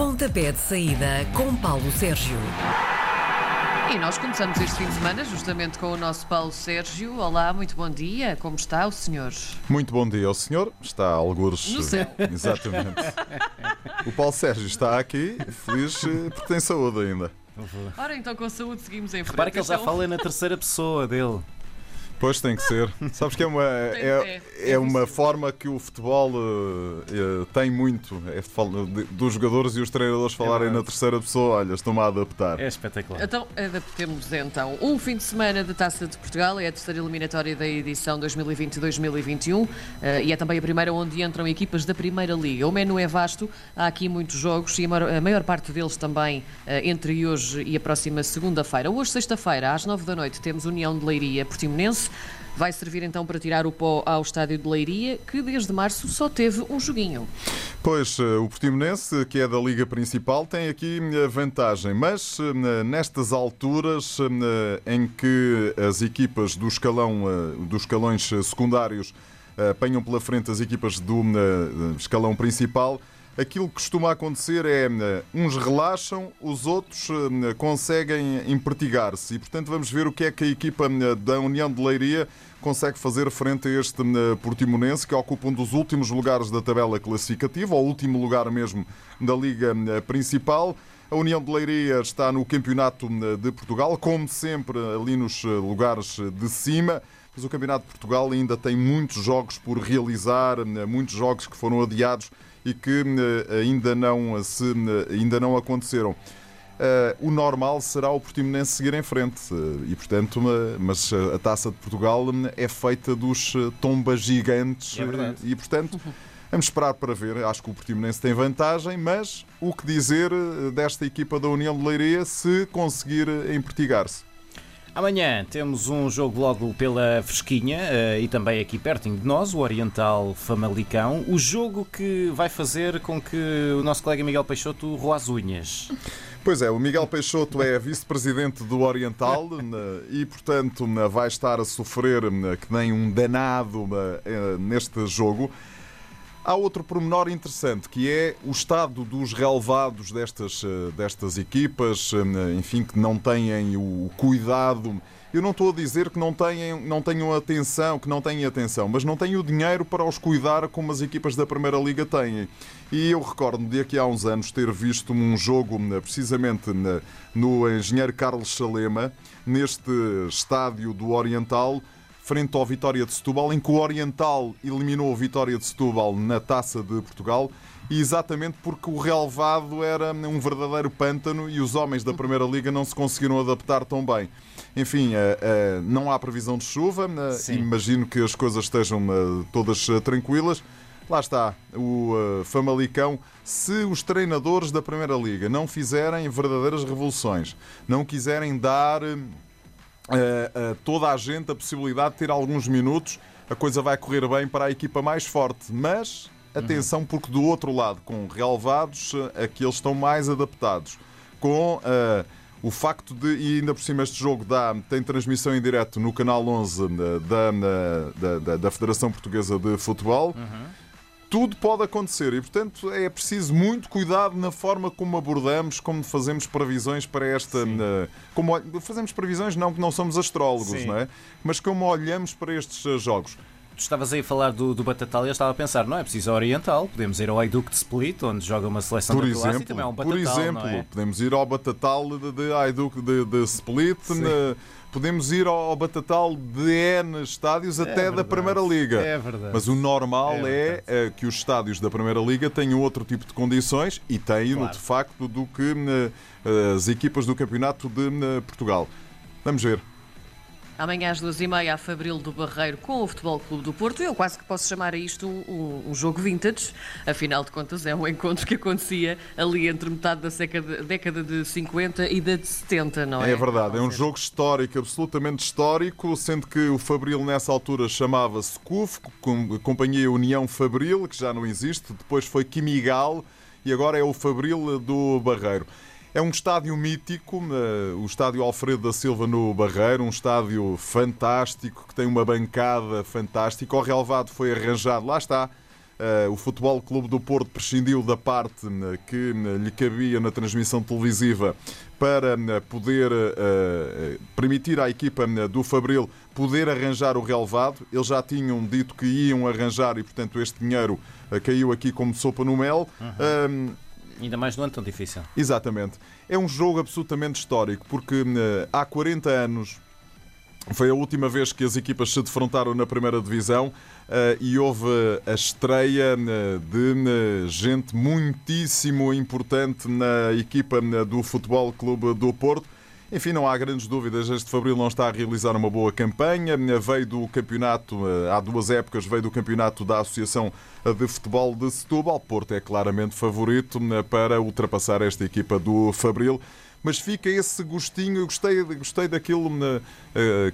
Pontapé de saída com Paulo Sérgio. E nós começamos este fim de semana justamente com o nosso Paulo Sérgio. Olá, muito bom dia. Como está o senhor? Muito bom dia ao senhor. Está a algures. No céu. Exatamente. O Paulo Sérgio está aqui, feliz eh, porque tem saúde ainda. Ora, então com saúde seguimos em frente. Repara que ele já Então, fala na terceira pessoa dele. Pois tem que ser. Sabes que é uma, é, é, é uma forma que o futebol eh, tem muito. É de- dos jogadores e os treinadores falarem verdade. na terceira pessoa. Olha, estou-me a adaptar. É espetacular. Então, adaptemos então. Um fim de semana de Taça de Portugal é a terceira eliminatória da edição 2020-2021 eh, e é também a primeira onde entram equipas da Primeira Liga. O menu é vasto, há aqui muitos jogos e a maior, a maior parte deles também entre hoje e a próxima segunda-feira. Hoje, sexta-feira, às nove da noite, temos União de Leiria Portimonense. Vai servir então para tirar o pó ao estádio de Leiria, que desde março só teve um joguinho. Pois, eh, o Portimonense, que é da Liga Principal, tem aqui a vantagem, mas eh, nestas alturas eh, em que as equipas do escalão, eh, dos escalões eh, secundários eh, apanham pela frente as equipas do eh, escalão principal, aquilo que costuma acontecer é eh, uns relaxam, os outros eh, conseguem empertigar-se. E, portanto, vamos ver o que é que a equipa eh, da União de Leiria consegue fazer frente a este Portimonense, que ocupa um dos últimos lugares da tabela classificativa, ou último lugar mesmo da Liga Principal. A União de Leiria está no Campeonato de Portugal, como sempre, ali nos lugares de cima. Mas o Campeonato de Portugal ainda tem muitos jogos por realizar, eh, muitos jogos que foram adiados e que eh, ainda não, se, eh, ainda não aconteceram. O normal será o Portimonense seguir em frente e portanto mas a Taça de Portugal é feita dos tombas gigantes É e portanto vamos esperar para ver. Acho que o Portimonense tem vantagem mas o que dizer desta equipa da União de Leiria se conseguir empertigar-se Amanhã temos um jogo logo pela Fresquinha eh, e também aqui pertinho de nós, o Oriental Famalicão. O jogo que vai fazer com que o nosso colega Miguel Peixoto roa as unhas. Pois é, o Miguel Peixoto é vice-presidente do Oriental e, portanto, vai estar a sofrer que nem um danado eh, neste jogo. Há outro pormenor interessante que é o estado dos relevados destas, eh, destas equipas, eh, enfim, que não têm o cuidado. Eu não estou a dizer que não tenham, não tenham atenção, que não têm atenção, mas não têm o dinheiro para os cuidar como as equipas da Primeira Liga têm. E eu recordo-me de aqui há uns anos ter visto um jogo né, precisamente no Engenheiro Carlos Salema, neste estádio do Oriental, frente ao Vitória de Setúbal, em que o Oriental eliminou o Vitória de Setúbal na Taça de Portugal, e exatamente porque o relevado era um verdadeiro pântano e os homens da Primeira Liga não se conseguiram adaptar tão bem. Enfim, eh, eh, não há previsão de chuva, eh, Sim. imagino que as coisas estejam todas tranquilas. Lá está, o Famalicão. Se os treinadores da Primeira Liga não fizerem verdadeiras revoluções, não quiserem dar a, a toda a gente a possibilidade de ter alguns minutos, a coisa vai correr bem para a equipa mais forte. Mas atenção, porque do outro lado, com relevados, eh, aqui eles estão mais adaptados. Com eh, o facto de, e ainda por cima este jogo dá, tem transmissão em direto no canal 11 da, da, da, da Federação Portuguesa de Futebol. Tudo pode acontecer e, portanto, é preciso muito cuidado na forma como abordamos, como fazemos previsões para esta. na- como fazemos previsões, não que não somos astrólogos, Sim. não é? Mas como olhamos para estes eh, jogos. Tu estavas aí a falar do, do Batatal e eu estava a pensar, não é preciso Oriental, podemos ir ao Aiduque de Split, onde joga uma seleção Por da Croácia exemplo, e também é um por Batatal, exemplo não é? podemos ir ao Batatal de, de de, de Split, na- podemos ir ao Batatal de N estádios até da verdade. Primeira Liga. É verdade. Mas o normal É é, eh, que os estádios da Primeira Liga tenham outro tipo de condições e têm Claro. de facto do que eh, as equipas do Campeonato de eh, Portugal. Vamos ver. Amanhã às duas e meia, a Fabril do Barreiro com o Futebol Clube do Porto. Eu quase que posso chamar a isto um, um- jogo vintage. Afinal de contas, é um encontro que acontecia ali entre metade da década, década de 50 e da de 70, não é? É verdade, é um jogo histórico, absolutamente histórico, sendo que o Fabril nessa altura chamava-se CUF, com- Companhia União Fabril, que já não existe, depois foi Quimigal e agora é o Fabril do Barreiro. É um estádio mítico, eh, o estádio Alfredo da Silva no Barreiro, um estádio fantástico, que tem uma bancada fantástica. O relevado foi arranjado, lá está, o Futebol Clube do Porto prescindiu da parte que lhe cabia na transmissão televisiva para poder permitir à equipa do Fabril poder arranjar o relevado. Eles já tinham dito que iam arranjar e, portanto, este dinheiro caiu aqui como sopa no mel. Uhum. Ainda mais num ano tão difícil. Exatamente. É um jogo absolutamente histórico, porque há 40 anos foi a última vez que as equipas se defrontaram na primeira divisão uh, e houve a estreia uh, de gente muitíssimo importante na equipa do Futebol Clube do Porto. Enfim, não há grandes dúvidas. Este Fabril não está a realizar uma boa campanha. Veio do campeonato, há duas épocas, veio do campeonato da Associação de Futebol de Setúbal. Porto é claramente favorito para ultrapassar esta equipa do Fabril mas fica esse gostinho. Gostei, gostei daquilo uh,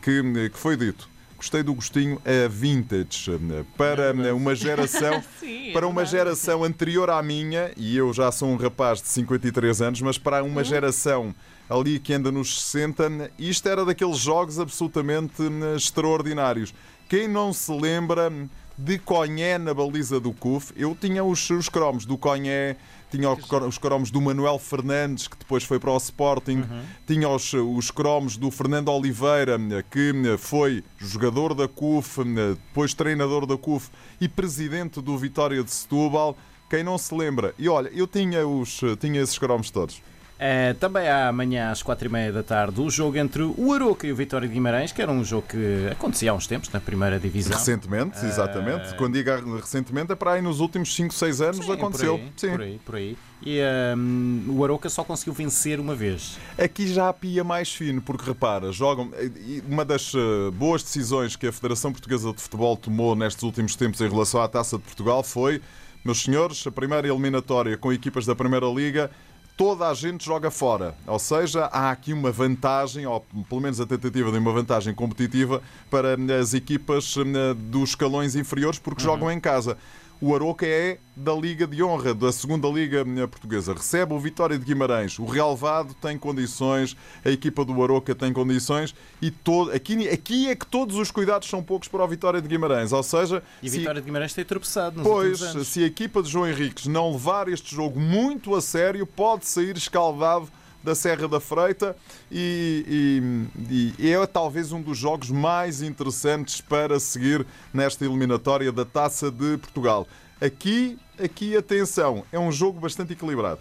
que, que foi dito. Gostei do gostinho a vintage para uma geração Sim, é para uma geração anterior à minha e eu já sou um rapaz de 53 anos, mas para uma hum. geração ali que anda nos 60, isto era daqueles jogos absolutamente extraordinários. Quem não se lembra de Conhé na baliza do CUF? Eu tinha os, os cromos do Conhé tinha os cromos do Manuel Fernandes, que depois foi para o Sporting, uhum. tinha os, os cromos do Fernando Oliveira, que foi jogador da CUF, depois treinador da CUF e presidente do Vitória de Setúbal. Quem não se lembra? E olha, eu tinha, os, tinha esses cromos todos. É, também há amanhã às quatro e meia da tarde o jogo entre o Aroca e o Vitória de Guimarães, que era um jogo que acontecia há uns tempos na primeira divisão. Recentemente, exatamente. Uh... Quando digo recentemente é para aí nos últimos 5, 6 anos Sim, aconteceu. Por aí, Sim. por aí, por aí. E um, o Aroca só conseguiu vencer uma vez. Aqui já pia mais fino, porque repara, jogam. Uma das boas decisões que a Federação Portuguesa de Futebol tomou nestes últimos tempos em relação à Taça de Portugal foi, meus senhores, a primeira eliminatória com equipas da Primeira Liga toda a gente joga fora. Ou seja, há aqui uma vantagem, ou pelo menos a tentativa de uma vantagem competitiva para as equipas eh, dos escalões inferiores, porque uhum. jogam em casa. O Aroca é da Liga de Honra, da segunda Liga Portuguesa. Recebe o Vitória de Guimarães. O Real Vado tem condições, a equipa do Aroca tem condições e todo... aqui, aqui é que todos os cuidados são poucos para o Vitória de Guimarães. Ou seja, e a Vitória de Guimarães tem tropeçado nos pois, se a equipa de João Henriques não levar este jogo muito a sério, pode sair escaldado da Serra da Freita e, e, e, é talvez um dos jogos mais interessantes para seguir nesta eliminatória da Taça de Portugal. Aqui, aqui atenção, é um jogo bastante equilibrado.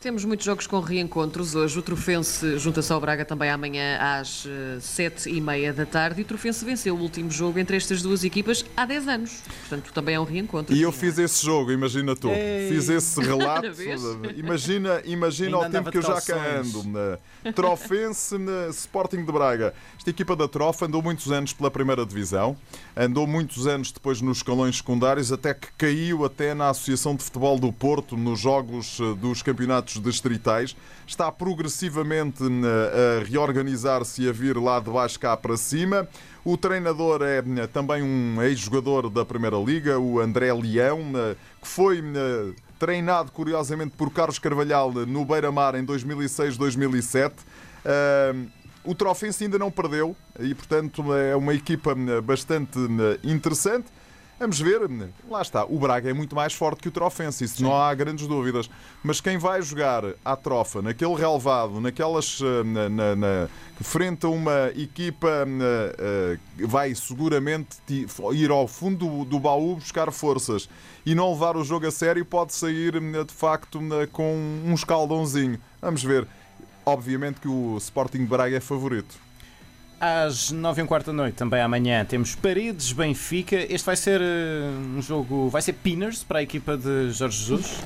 Temos muitos jogos com reencontros hoje. O Trofense junta-se ao Braga também amanhã às eh, sete e meia da tarde. E o Trofense venceu o último jogo entre estas duas equipas há 10 anos. Portanto, também é um reencontro. E eu fiz esse jogo, imagina tu. Ei. Fiz esse relato. imagina imagina o tempo que eu já cá ando. Na Trofense, na Sporting de Braga. Esta equipa da Trofa andou muitos anos pela primeira divisão. Andou muitos anos depois nos escalões secundários, até que caiu até na Associação de Futebol do Porto, nos jogos eh, dos campeonatos campeonatos distritais, está progressivamente eh, a reorganizar-se e a vir lá de baixo cá para cima. O treinador é eh, também um ex-jogador da Primeira Liga, o André Leão, eh, que foi treinado curiosamente por Carlos Carvalhal no Beira-Mar em 2006-2007. O Trofense ainda não perdeu e, portanto, é uma equipa bastante interessante. Vamos ver, lá está. O Braga é muito mais forte que o Trofense, isso Sim. não há grandes dúvidas. Mas quem vai jogar à trofa, naquele relevado, naquelas. Eh, na, na, na frente a uma equipa, uh, vai seguramente ir ao fundo do, do baú buscar forças e não levar o jogo a sério, pode sair de facto com um escaldãozinho. Vamos ver. Obviamente que o Sporting Braga é favorito. Às 9 e um quarto da noite, também amanhã, temos Paredes Benfica. Este vai ser uh, um jogo. Vai ser Pinners para a equipa de Jorge Jesus?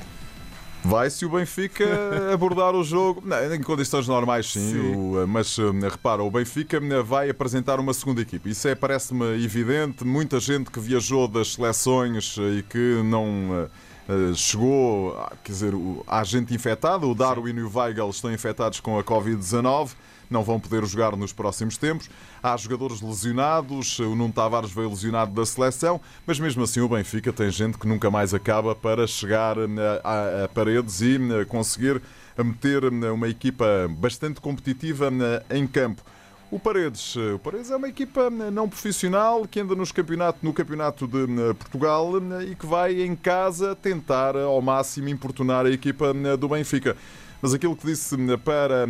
Vai se o Benfica abordar o jogo. Não, em condições normais, sim. sim. O, eh, mas uh, repara, o Benfica vai apresentar uma segunda equipe. Isso é, parece-me evidente. Muita gente que viajou das seleções e que não. Uh, chegou, quer dizer, há gente infectada, o Darwin sim. e o Weigel estão infectados com a Covid-19 não vão poder jogar nos próximos tempos. Há jogadores lesionados, o Nuno Tavares veio lesionado da seleção, mas mesmo assim o Benfica tem gente que nunca mais acaba para chegar eh, a, paredes e eh, conseguir meter eh, uma equipa bastante competitiva em campo. O Paredes, o Paredes é uma equipa não profissional que anda nos campeonato, no campeonato de Portugal e que vai em casa tentar ao máximo importunar a equipa do Benfica. Mas aquilo que disse para,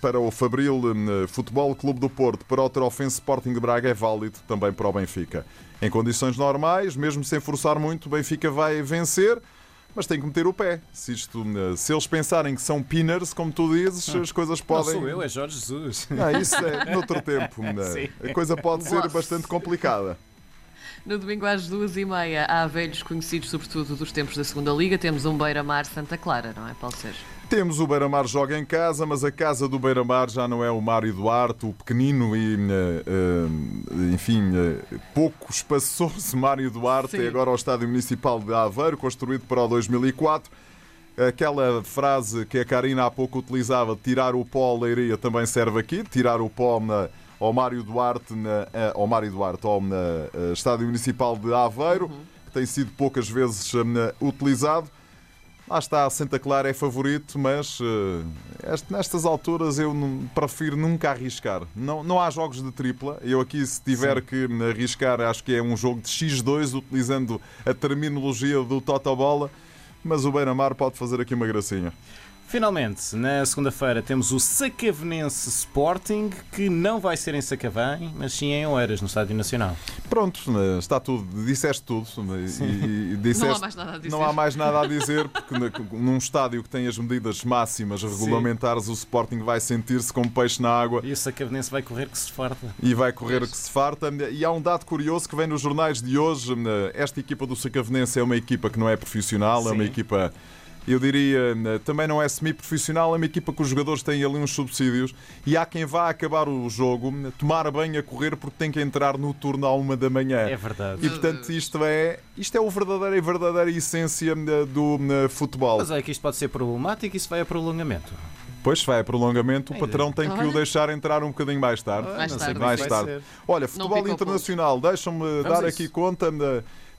para o Fabril Futebol Clube do Porto, para o Trofense Sporting de Braga, é válido também para o Benfica. Em condições normais, mesmo sem forçar muito, o Benfica vai vencer mas tem que meter o pé. Se, isto, se eles pensarem que são pinners, como tu dizes, as coisas podem. Não sou eu, é Jorge Jesus. Não, isso é noutro tempo. A coisa pode ser bastante complicada. No domingo às duas e meia há velhos conhecidos, sobretudo dos tempos da segunda Liga. Temos um Beira-Mar Santa Clara, não é, Paulo Sérgio? Temos o Beira-Mar joga em casa, mas a casa do Beira-Mar já não é o Mário Duarte, o pequenino e, eh, eh, enfim, eh, pouco espaçoso Mário Duarte, Sim. é agora o Estádio Municipal de Aveiro, construído para o 2004. Aquela frase que a Karina há pouco utilizava, tirar o pó à leiria, também serve aqui. Tirar o pó na, ao Mário Duarte, na, ao Mário Duarte, ao na, Estádio Municipal de Aveiro, uhum. que tem sido poucas vezes utilizado. Lá está, Santa Clara é favorito, mas uh, nestas alturas eu não, prefiro nunca arriscar. Não, não há jogos de tripla. Eu aqui, se tiver Sim. que arriscar, acho que é um jogo de X2, utilizando a terminologia do Totobola. Mas o Beira-Mar pode fazer aqui uma gracinha. Finalmente, na segunda-feira temos o Sacavenense Sporting, que não vai ser em Sacavém, mas sim em Oeiras, no Estádio Nacional. Pronto, está tudo, disseste tudo. E, e disseste, não há mais nada a dizer. Não há mais nada a dizer, porque num estádio que tem as medidas máximas regulamentares, sim. o Sporting vai sentir-se como peixe na água. E o Sacavenense vai correr que se farta. E vai correr que se farta. E há um dado curioso que vem nos jornais de hoje. Esta equipa do Sacavenense é uma equipa que não é profissional, sim. é uma equipa eu diria, né, também não é semi-profissional, é uma equipa que os jogadores têm ali uns subsídios e há quem vá acabar o jogo, tomar bem a correr porque tem que entrar no turno à uma da manhã. É verdade. E portanto isto é, isto é o verdadeiro e verdadeira essência né, do futebol. Mas é que isto pode ser problemático e isso vai a prolongamento. Pois vai a prolongamento, o patrão tem que o deixar entrar um bocadinho mais tarde. Mais tarde. Mais tarde. Olha, futebol internacional, deixa-me dar aqui conta.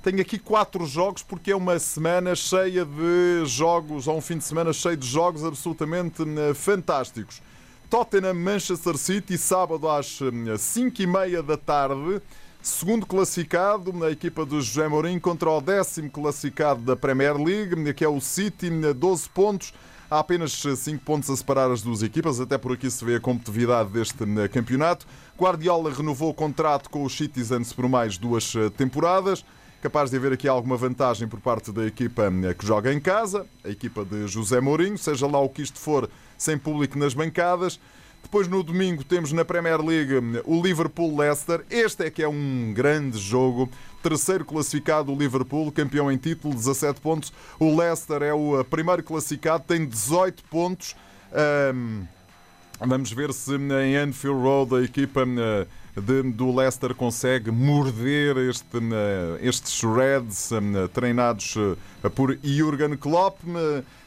Tenho aqui quatro jogos porque é uma semana cheia de jogos, ou um fim de semana cheio de jogos absolutamente eh, fantásticos. Tottenham Manchester City, sábado às 5 eh, e meia da tarde. Segundo classificado, na equipa do José Mourinho contra o décimo classificado da Premier League, que é o City, 12 pontos. Há apenas 5 pontos a separar as duas equipas, até por aqui se vê a competitividade deste campeonato. Guardiola renovou o contrato com os Citizens por mais duas temporadas capaz de haver aqui alguma vantagem por parte da equipa eh, que joga em casa, a equipa de José Mourinho, seja lá o que isto for, sem público nas bancadas. Depois no domingo temos na Premier League eh, o Liverpool-Leicester. Este é que é um grande jogo. Terceiro classificado o Liverpool, campeão em título, 17 pontos. O Leicester é o eh, primeiro classificado, tem 18 pontos. Um, vamos ver se em Anfield Road a equipa de, do Leicester consegue morder este, eh, estes Reds eh, treinados eh, por Jurgen Klopp.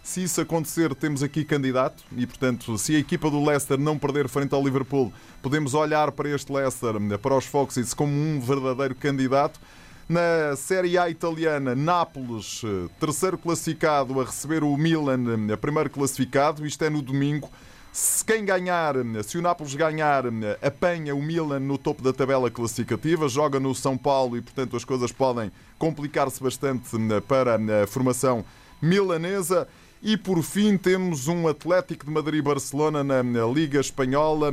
Se isso acontecer, temos aqui candidato e, portanto, se a equipa do Leicester não perder frente ao Liverpool, podemos olhar para este Leicester, para os Foxes, como um verdadeiro candidato. Na Série A italiana, Nápoles, terceiro classificado, a receber o Milan, primeiro classificado. Isto é no domingo. Se quem ganhar, se o Nápoles ganhar, apanha o Milan no topo da tabela classificativa, joga no São Paulo e, portanto, as coisas podem complicar-se bastante para a formação milanesa. E por fim temos um Atlético de Madrid-Barcelona na Liga Espanhola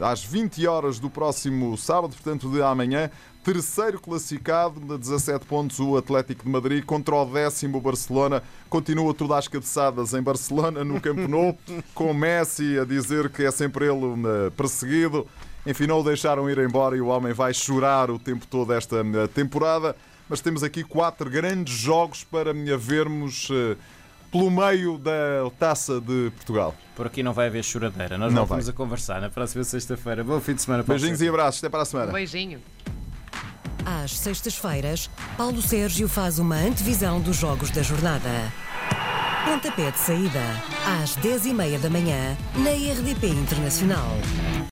às 20 horas do próximo sábado, portanto de amanhã. Terceiro classificado, de 17 pontos, o Atlético de Madrid contra o décimo Barcelona. Continua tudo às cabeçadas em Barcelona, no Camp Nou, com Messi a dizer que é sempre ele eh, perseguido. Enfim, não o deixaram ir embora e o homem vai chorar o tempo todo esta eh, temporada. Mas temos aqui quatro grandes jogos para vermos eh, pelo meio da taça de Portugal. Por aqui não vai haver choradeira. Nós não voltamos a conversar na próxima sexta-feira. Bom fim de semana para Beijinhos e abraços. Até para a semana. Um beijinho. Às sextas-feiras, Paulo Sérgio faz uma antevisão dos jogos da jornada. Pontapé de saída, às 10h30 da manhã, na RDP Internacional.